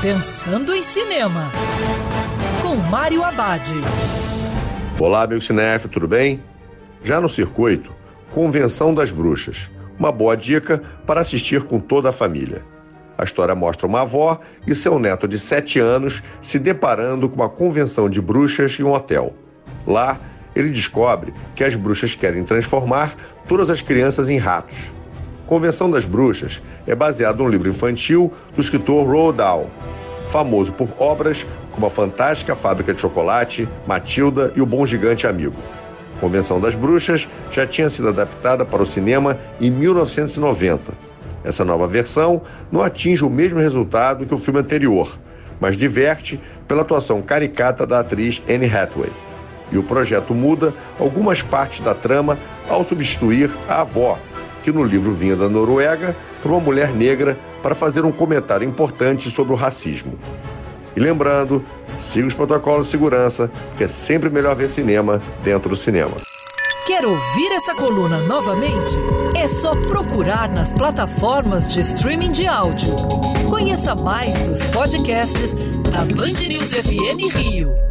Pensando em Cinema, com Mário Abad. Olá, meu cinef, tudo bem? Já no circuito, Convenção das Bruxas. Uma boa dica para assistir com toda a família. A história mostra uma avó e seu neto de 7 anos se deparando com uma convenção de bruxas em um hotel. Lá, ele descobre que as bruxas querem transformar todas as crianças em ratos. Convenção das Bruxas é baseado num livro infantil do escritor Roald Dahl, famoso por obras como A Fantástica Fábrica de Chocolate, Matilda e O Bom Gigante Amigo. Convenção das Bruxas já tinha sido adaptada para o cinema em 1990. Essa nova versão não atinge o mesmo resultado que o filme anterior, mas diverte pela atuação caricata da atriz Anne Hathaway. E o projeto muda algumas partes da trama ao substituir a avó, que no livro vinha da Noruega, por uma mulher negra para fazer um comentário importante sobre o racismo. E lembrando, siga os protocolos de segurança, porque é sempre melhor ver cinema dentro do cinema. Quer ouvir essa coluna novamente? É só procurar nas plataformas de streaming de áudio. Conheça mais dos podcasts da Band News FM Rio.